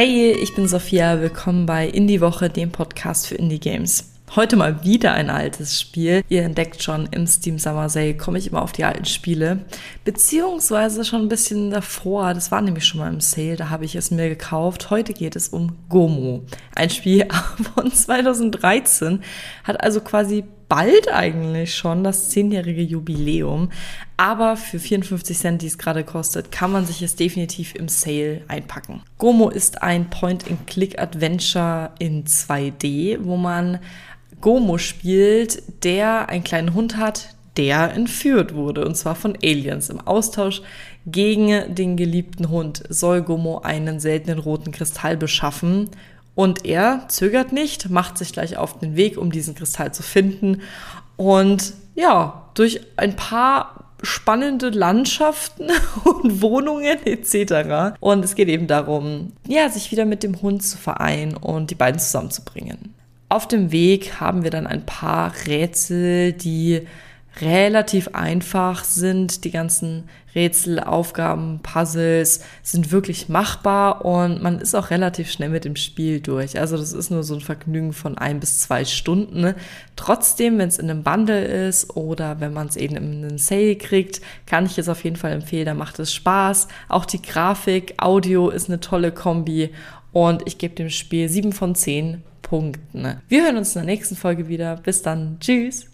Hey, ich bin Sophia, willkommen bei Indie Woche, dem Podcast für Indie Games. Heute mal wieder ein altes Spiel. Ihr entdeckt schon, im Steam Summer Sale komme ich immer auf die alten Spiele. Beziehungsweise schon ein bisschen davor. Das war nämlich schon mal im Sale, da habe ich es mir gekauft. Heute geht es um Gomo. Ein Spiel von 2013. Hat also quasi bald eigentlich schon das zehnjährige Jubiläum. Aber für 54 Cent, die es gerade kostet, kann man sich es definitiv im Sale einpacken. Gomo ist ein Point-and-Click-Adventure in 2D, wo man Gomo spielt, der einen kleinen Hund hat, der entführt wurde, und zwar von Aliens. Im Austausch gegen den geliebten Hund soll Gomo einen seltenen roten Kristall beschaffen. Und er zögert nicht, macht sich gleich auf den Weg, um diesen Kristall zu finden. Und ja, durch ein paar spannende Landschaften und Wohnungen etc. Und es geht eben darum, ja, sich wieder mit dem Hund zu vereinen und die beiden zusammenzubringen. Auf dem Weg haben wir dann ein paar Rätsel, die relativ einfach sind. Die ganzen Rätsel, Aufgaben, Puzzles sind wirklich machbar und man ist auch relativ schnell mit dem Spiel durch. Also das ist nur so ein Vergnügen von ein bis zwei Stunden. Trotzdem, wenn es in einem Bundle ist oder wenn man es eben in einen Sale kriegt, kann ich es auf jeden Fall empfehlen. Da macht es Spaß. Auch die Grafik, Audio ist eine tolle Kombi und ich gebe dem Spiel sieben von zehn Punkten. Wir hören uns in der nächsten Folge wieder. Bis dann. Tschüss.